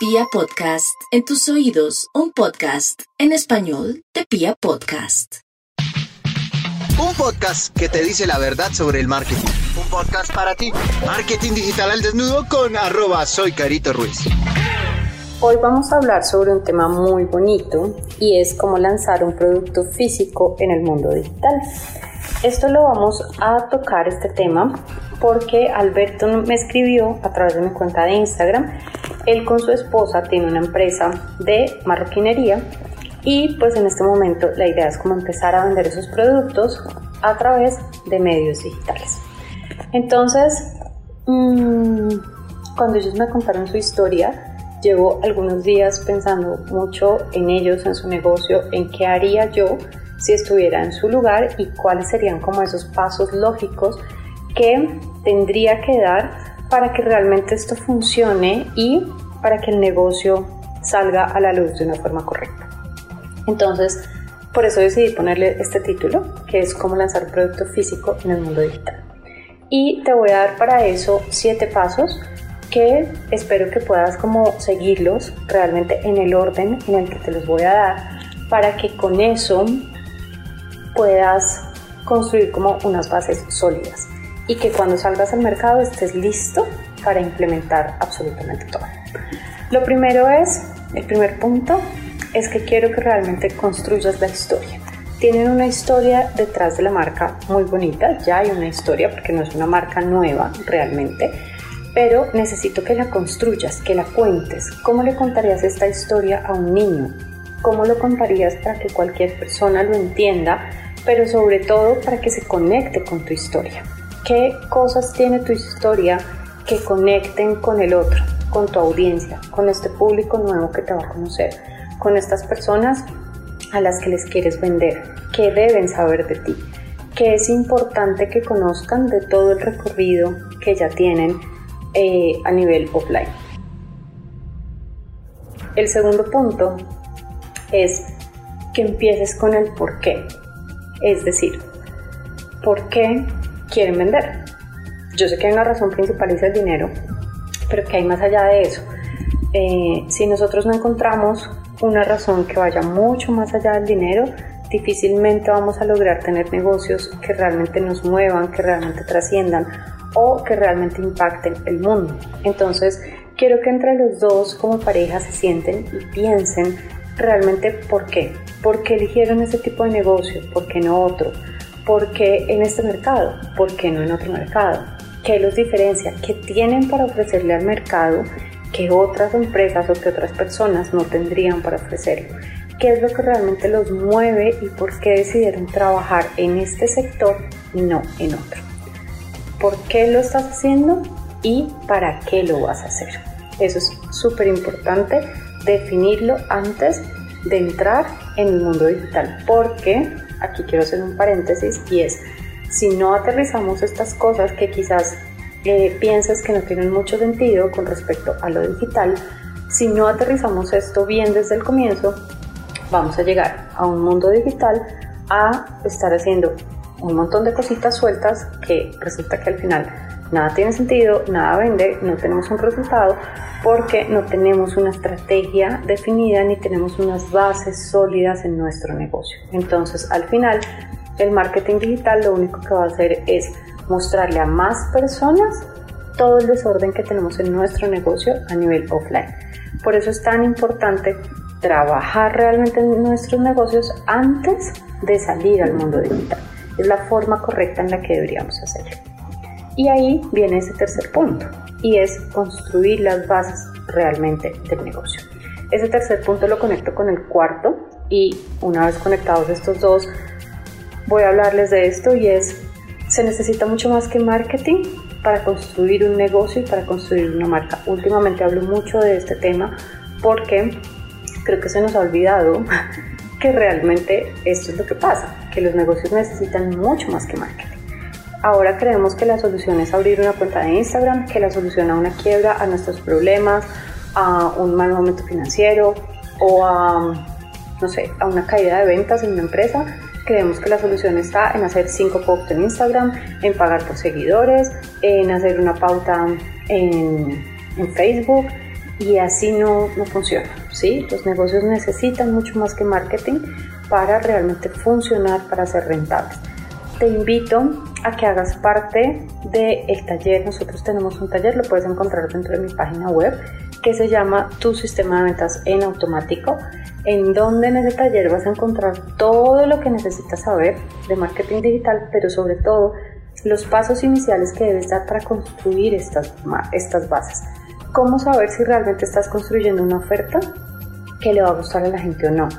Pia Podcast, en tus oídos, un podcast en español de Pia Podcast. Un podcast que te dice la verdad sobre el marketing. Un podcast para ti. Marketing digital al desnudo con arroba soy Carito Ruiz. Hoy vamos a hablar sobre un tema muy bonito y es cómo lanzar un producto físico en el mundo digital. Esto lo vamos a tocar este tema porque Alberto me escribió a través de mi cuenta de Instagram. Él con su esposa tiene una empresa de marroquinería y pues en este momento la idea es como empezar a vender esos productos a través de medios digitales. Entonces, mmm, cuando ellos me contaron su historia, llevo algunos días pensando mucho en ellos, en su negocio, en qué haría yo si estuviera en su lugar y cuáles serían como esos pasos lógicos que tendría que dar para que realmente esto funcione y para que el negocio salga a la luz de una forma correcta. Entonces, por eso decidí ponerle este título, que es cómo lanzar producto físico en el mundo digital. Y te voy a dar para eso siete pasos que espero que puedas como seguirlos realmente en el orden en el que te los voy a dar para que con eso puedas construir como unas bases sólidas y que cuando salgas al mercado estés listo para implementar absolutamente todo. Lo primero es, el primer punto, es que quiero que realmente construyas la historia. Tienen una historia detrás de la marca muy bonita, ya hay una historia porque no es una marca nueva realmente, pero necesito que la construyas, que la cuentes. ¿Cómo le contarías esta historia a un niño? ¿Cómo lo contarías para que cualquier persona lo entienda, pero sobre todo para que se conecte con tu historia? ¿Qué cosas tiene tu historia que conecten con el otro, con tu audiencia, con este público nuevo que te va a conocer, con estas personas a las que les quieres vender? ¿Qué deben saber de ti? ¿Qué es importante que conozcan de todo el recorrido que ya tienen eh, a nivel offline. El segundo punto es que empieces con el por qué. Es decir, ¿por qué quieren vender? Yo sé que hay una razón principal y es el dinero, pero que hay más allá de eso. Eh, si nosotros no encontramos una razón que vaya mucho más allá del dinero, difícilmente vamos a lograr tener negocios que realmente nos muevan, que realmente trasciendan o que realmente impacten el mundo. Entonces, quiero que entre los dos como pareja se sienten y piensen realmente por qué. ¿Por qué eligieron ese tipo de negocio? ¿Por qué no otro? ¿Por qué en este mercado? ¿Por qué no en otro mercado? ¿Qué los diferencia? ¿Qué tienen para ofrecerle al mercado que otras empresas o que otras personas no tendrían para ofrecerlo? ¿Qué es lo que realmente los mueve y por qué decidieron trabajar en este sector y no en otro? por qué lo estás haciendo y para qué lo vas a hacer. Eso es súper importante definirlo antes de entrar en el mundo digital, porque aquí quiero hacer un paréntesis y es, si no aterrizamos estas cosas que quizás eh, piensas que no tienen mucho sentido con respecto a lo digital, si no aterrizamos esto bien desde el comienzo, vamos a llegar a un mundo digital a estar haciendo un montón de cositas sueltas que resulta que al final nada tiene sentido, nada vende, no tenemos un resultado porque no tenemos una estrategia definida ni tenemos unas bases sólidas en nuestro negocio. Entonces al final el marketing digital lo único que va a hacer es mostrarle a más personas todo el desorden que tenemos en nuestro negocio a nivel offline. Por eso es tan importante trabajar realmente en nuestros negocios antes de salir al mundo digital es la forma correcta en la que deberíamos hacerlo. Y ahí viene ese tercer punto, y es construir las bases realmente del negocio. Ese tercer punto lo conecto con el cuarto y una vez conectados estos dos, voy a hablarles de esto y es, se necesita mucho más que marketing para construir un negocio y para construir una marca. Últimamente hablo mucho de este tema porque creo que se nos ha olvidado que realmente esto es lo que pasa, que los negocios necesitan mucho más que marketing. Ahora creemos que la solución es abrir una cuenta de Instagram, que la solución a una quiebra, a nuestros problemas, a un mal momento financiero o a, no sé, a una caída de ventas en una empresa. Creemos que la solución está en hacer cinco posts en Instagram, en pagar por seguidores, en hacer una pauta en, en Facebook, y así no, no funciona. ¿sí? Los negocios necesitan mucho más que marketing para realmente funcionar, para ser rentables. Te invito a que hagas parte del taller. Nosotros tenemos un taller, lo puedes encontrar dentro de mi página web, que se llama Tu Sistema de Ventas en Automático, en donde en ese taller vas a encontrar todo lo que necesitas saber de marketing digital, pero sobre todo los pasos iniciales que debes dar para construir estas, estas bases. ¿Cómo saber si realmente estás construyendo una oferta que le va a gustar a la gente o no?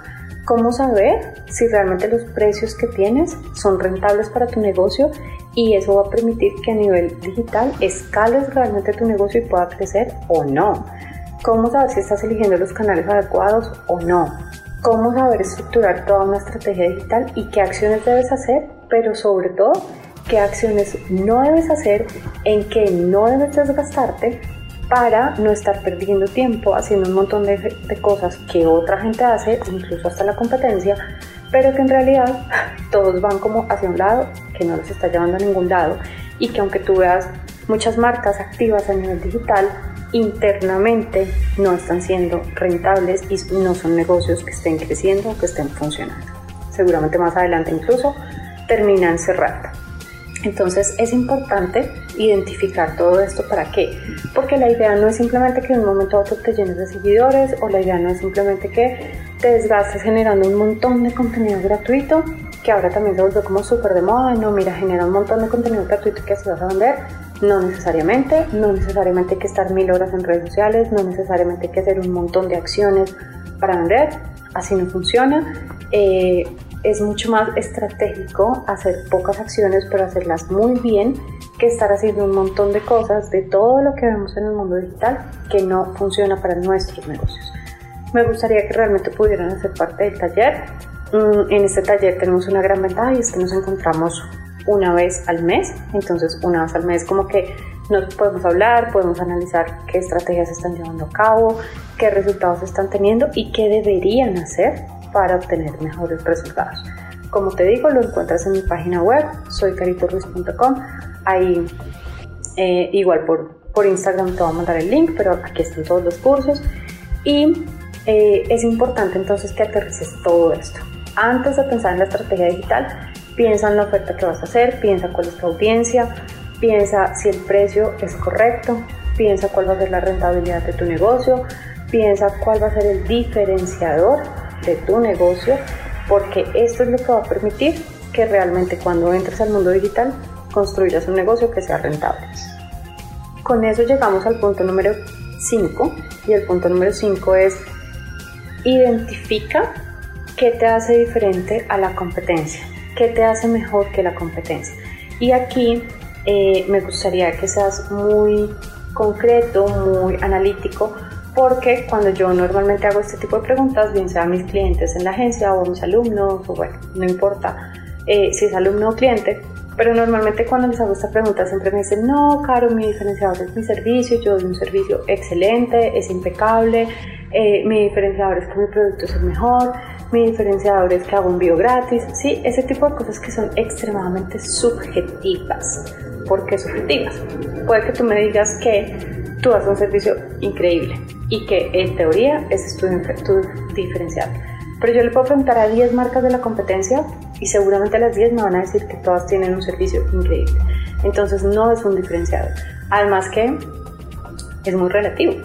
¿Cómo saber si realmente los precios que tienes son rentables para tu negocio y eso va a permitir que a nivel digital escales realmente tu negocio y pueda crecer o no? ¿Cómo saber si estás eligiendo los canales adecuados o no? ¿Cómo saber estructurar toda una estrategia digital y qué acciones debes hacer? Pero sobre todo, qué acciones no debes hacer, en qué no debes desgastarte para no estar perdiendo tiempo haciendo un montón de, cosas que otra gente hace, incluso hasta la competencia, pero que en realidad todos van como hacia un lado, que no los está llevando a ningún lado y que aunque tú veas muchas marcas activas a nivel digital, internamente no están siendo rentables y no son negocios que estén creciendo que estén funcionando. Seguramente más adelante incluso terminan cerrando. Entonces es importante identificar todo esto para qué. Porque la idea no es simplemente que de un momento a otro te llenes de seguidores o la idea no es simplemente que te desgastes generando un montón de contenido gratuito, que ahora también se volvió como súper de moda. No, mira, genera un montón de contenido gratuito que así vas a vender. No necesariamente, no necesariamente hay que estar mil horas en redes sociales, no necesariamente hay que hacer un montón de acciones para vender. Así no funciona. Eh, es mucho más estratégico hacer pocas acciones, pero hacerlas muy bien, que estar haciendo un montón de cosas de todo lo que vemos en el mundo digital que no funciona para nuestros negocios. Me gustaría que realmente pudieran hacer parte del taller. Mm, en este taller tenemos una gran ventaja y es que nos encontramos una vez al mes, entonces una vez al mes como que nos podemos hablar, podemos analizar qué estrategias están llevando a cabo, qué resultados están teniendo y qué deberían hacer para obtener mejores resultados. Como te digo, lo encuentras en mi página web, soycaritorruiz.com. Ahí, eh, igual por, por Instagram te voy a mandar el link, pero aquí están todos los cursos. Y eh, es importante entonces que aterrices todo esto. Antes de pensar en la estrategia digital, piensa en la oferta que vas a hacer, piensa cuál es tu audiencia, piensa si el precio es correcto, piensa cuál va a ser la rentabilidad de tu negocio, piensa cuál va a ser el diferenciador de tu negocio, porque esto es lo que va a permitir que realmente cuando entres al mundo digital construyas un negocio que sea rentable. Con eso llegamos al punto número 5 y el punto número 5 es identifica qué te hace diferente a la competencia, qué te hace mejor que la competencia. Y aquí eh, me gustaría que seas muy concreto, muy analítico porque cuando yo normalmente hago este tipo de preguntas, bien sea a mis clientes en la agencia o a mis alumnos, o bueno, no importa eh, si es alumno o cliente, pero normalmente cuando les hago esta pregunta siempre me dicen, no, Caro, mi diferenciador es mi servicio, yo doy un servicio excelente, es impecable, eh, mi diferenciador es que mi producto es el mejor, mi diferenciador es que hago un bio gratis, sí, ese tipo de cosas que son extremadamente subjetivas. ¿Por qué subjetivas? Puede que tú me digas que tú haces un servicio increíble, y que en teoría ese es tu, diferencial. Pero yo le puedo preguntar a 10 marcas de la competencia y seguramente las 10 me van a decir que todas tienen un servicio increíble. Entonces no es un diferenciador. Además que es muy relativo,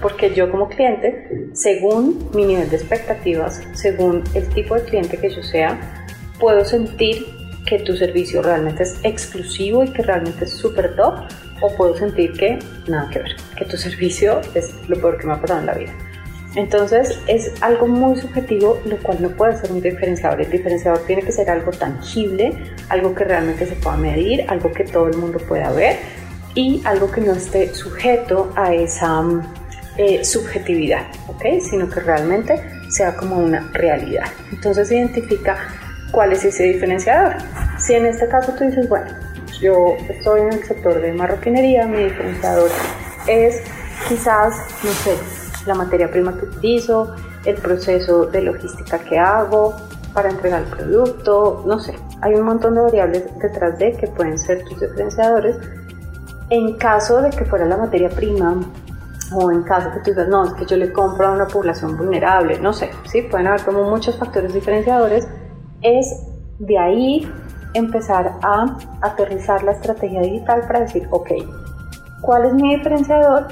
porque yo como cliente, según mi nivel de expectativas, según el tipo de cliente que yo sea, puedo sentir que tu servicio realmente es exclusivo y que realmente es súper top o puedo sentir que nada que ver, que tu servicio es lo peor que me ha pasado en la vida. Entonces es algo muy subjetivo, lo cual no puede ser un diferenciador. El diferenciador tiene que ser algo tangible, algo que realmente se pueda medir, algo que todo el mundo pueda ver y algo que no esté sujeto a esa eh, subjetividad, ¿ok? Sino que realmente sea como una realidad. Entonces identifica cuál es ese diferenciador. Si en este caso tú dices, bueno, yo estoy en el sector de marroquinería, mi diferenciador es quizás, no sé, la materia prima que utilizo, el proceso de logística que hago para entregar el producto, no sé, hay un montón de variables detrás de que pueden ser tus diferenciadores. En caso de que fuera la materia prima o en caso que tú digas, no, es que yo le compro a una población vulnerable, no sé, sí, pueden haber como muchos factores diferenciadores, es de ahí empezar a aterrizar la estrategia digital para decir, ok, ¿cuál es mi diferenciador?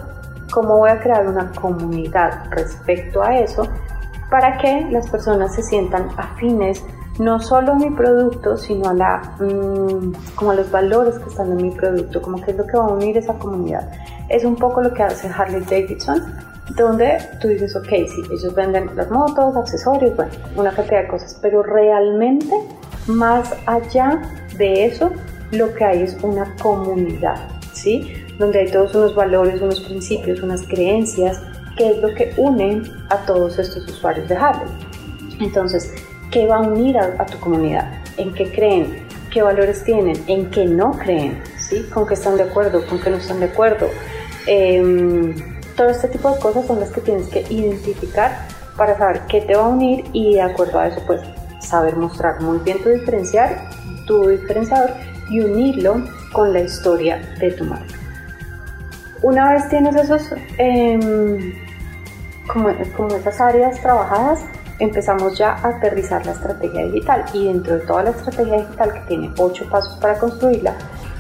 ¿Cómo voy a crear una comunidad respecto a eso para que las personas se sientan afines no solo a mi producto, sino a, la, mm, como a los valores que están en mi producto, como que es lo que va a unir esa comunidad. Es un poco lo que hace Harley Davidson, donde tú dices, ok, sí, ellos venden las motos, accesorios, bueno, una cantidad de cosas, pero realmente más allá de eso, lo que hay es una comunidad, ¿sí? Donde hay todos unos valores, unos principios, unas creencias, que es lo que une a todos estos usuarios de Harley. Entonces, ¿qué va a unir a, tu comunidad? ¿En qué creen? ¿Qué valores tienen? ¿En qué no creen? ¿Sí? ¿Con qué están de acuerdo? ¿Con qué no están de acuerdo? Em, todo este tipo de cosas son las que tienes que identificar para saber qué te va a unir y de acuerdo a eso, pues saber mostrar muy bien tu diferenciar, tu diferenciador y unirlo con la historia de tu marca. Una vez tienes esos, em, como, como esas áreas trabajadas, empezamos ya a aterrizar la estrategia digital y dentro de toda la estrategia digital que tiene ocho pasos para construirla,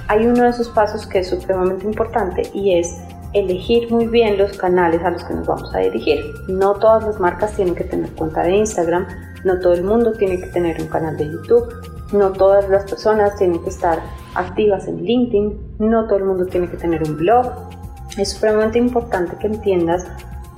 hay uno de esos pasos que es supremamente importante y es elegir muy bien los canales a los que nos vamos a dirigir. No todas las marcas tienen que tener cuenta de Instagram, no todo el mundo tiene que tener un canal de YouTube, no todas las personas tienen que estar activas en LinkedIn, no todo el mundo tiene que tener un blog. Es supremamente importante que entiendas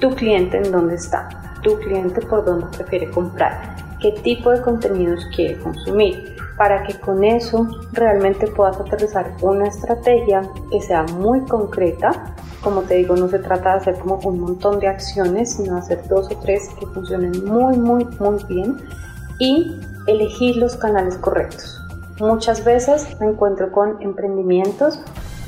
tu cliente en dónde está, tu cliente por dónde prefiere comprar, qué tipo de contenidos quiere consumir, para que con eso realmente puedas aterrizar una estrategia que sea muy concreta como te digo, no se trata de hacer como un montón de acciones, sino hacer dos o tres que funcionen muy, muy, muy bien y elegir los canales correctos. Muchas veces me encuentro con emprendimientos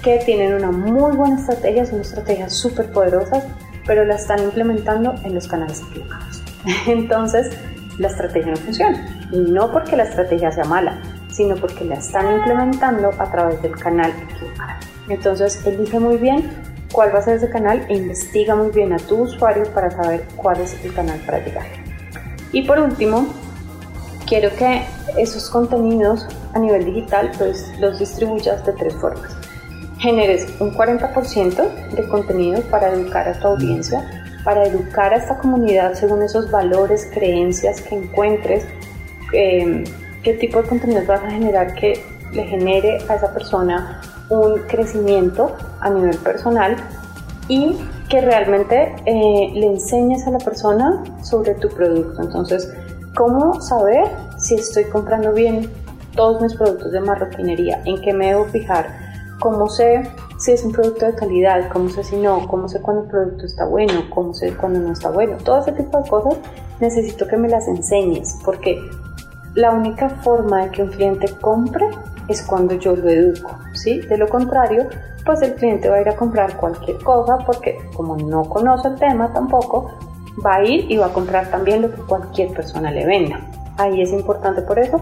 que tienen una muy buena estrategia, son estrategias súper poderosas, pero la están implementando en los canales equivocados. Entonces, la estrategia no funciona. Y no porque la estrategia sea mala, sino porque la están implementando a través del canal equivocado. Entonces, elige muy bien cuál va a ser ese canal e investiga muy bien a tu usuario para saber cuál es el canal para llegar. Y por último, quiero que esos contenidos a nivel digital pues, los distribuyas de tres formas. Generes un 40% de contenido para educar a tu audiencia, para educar a esta comunidad según esos valores, creencias que encuentres, eh, qué tipo de contenido vas a generar que le genere a esa persona un crecimiento a nivel personal y que realmente eh, le enseñes a la persona sobre tu producto. Entonces, ¿cómo saber si estoy comprando bien todos mis productos de marroquinería? ¿En qué me debo fijar? ¿Cómo sé si es un producto de calidad? ¿Cómo sé si no? ¿Cómo sé cuando el producto está bueno? ¿Cómo sé cuando no está bueno? Todo ese tipo de cosas necesito que me las enseñes porque la única forma de que un cliente compre es cuando yo lo educo, ¿sí? De lo contrario, pues el cliente va a ir a comprar cualquier cosa porque como no conoce el tema tampoco, va a ir y va a comprar también lo que cualquier persona le venda. Ahí es importante por eso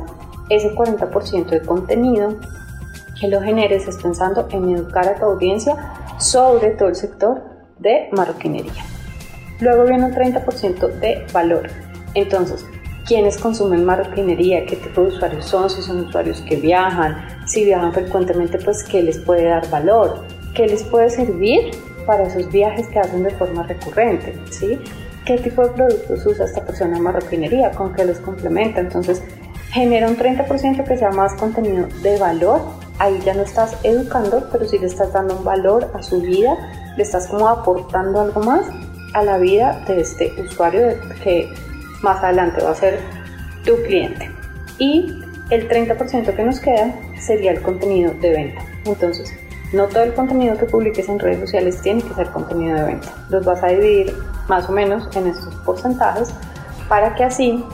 ese 40% de contenido que lo generes es pensando en educar a tu audiencia sobre todo el sector de marroquinería. Luego viene un 30% de valor. Entonces, quiénes consumen marroquinería, qué tipo de usuarios son, si son usuarios que viajan, si viajan frecuentemente, pues qué les puede dar valor, qué les puede servir para esos viajes que hacen de forma recurrente, ¿sí? ¿Qué tipo de productos usa esta persona en marroquinería? ¿Con qué los complementa? Entonces, genera un 30% que sea más contenido de valor. Ahí ya no estás educando, pero sí le estás dando un valor a su vida, le estás como aportando algo más a la vida de este usuario que más adelante va a ser tu cliente. Y el 30% que nos queda sería el contenido de venta. Entonces, no todo el contenido que publiques en redes sociales tiene que ser contenido de venta. Los vas a dividir más o menos en estos porcentajes para que así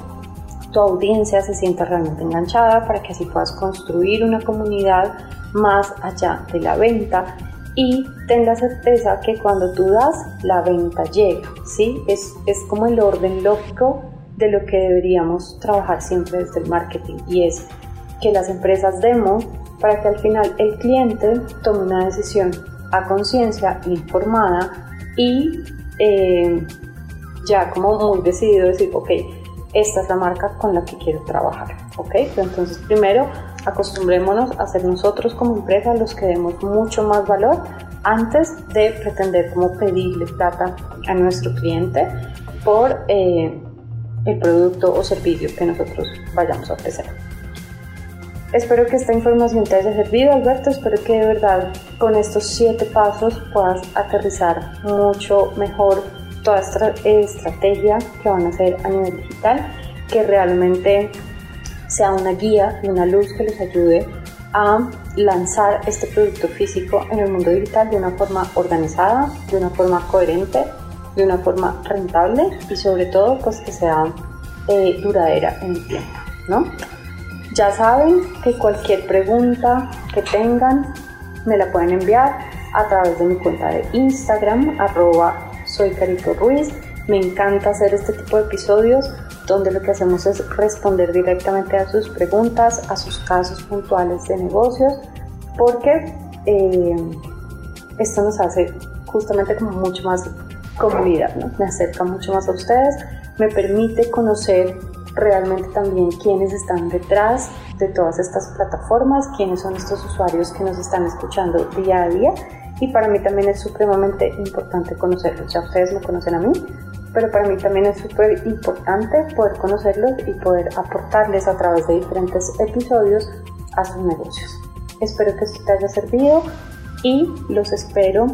tu audiencia se sienta realmente enganchada, para que así puedas construir una comunidad más allá de la venta y ten la certeza que cuando tú das, la venta llega, ¿sí? Es, es como el orden lógico de lo que deberíamos trabajar siempre desde el marketing y es que las empresas demos para que al final el cliente tome una decisión a conciencia, informada y eh, ya como muy decidido decir, ok, esta es la marca con la que quiero trabajar, ¿ok? entonces primero acostumbrémonos a ser nosotros como empresa los que demos mucho más valor antes de pretender como pedirle plata a nuestro cliente por eh, el producto o servicio que nosotros vayamos a ofrecer. Espero que esta información te haya servido, Alberto. Espero que de verdad con estos siete pasos puedas aterrizar mucho mejor toda esta estrategia que van a hacer a nivel digital, que realmente sea una guía y una luz que les ayude a lanzar este producto físico en el mundo digital de una forma organizada, de una forma coherente, de una forma rentable y sobre todo pues que sea eh, duradera en el tiempo, ¿no? Ya saben que cualquier pregunta que tengan me la pueden enviar a través de mi cuenta de Instagram, arroba soy Carito Ruiz. Me encanta hacer este tipo de episodios donde lo que hacemos es responder directamente a sus preguntas, a sus casos puntuales de negocios, porque eh, esto nos hace justamente como mucho más comunidad, ¿no? me acerca mucho más a ustedes, me permite conocer realmente también quiénes están detrás de todas estas plataformas, quiénes son estos usuarios que nos están escuchando día a día y para mí también es supremamente importante conocerlos. Ya ustedes me conocen a mí, pero para mí también es súper importante poder conocerlos y poder aportarles a través de diferentes episodios a sus negocios. Espero que esto te haya servido y los espero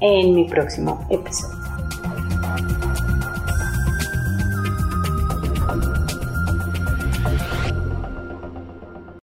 en mi próximo episodio.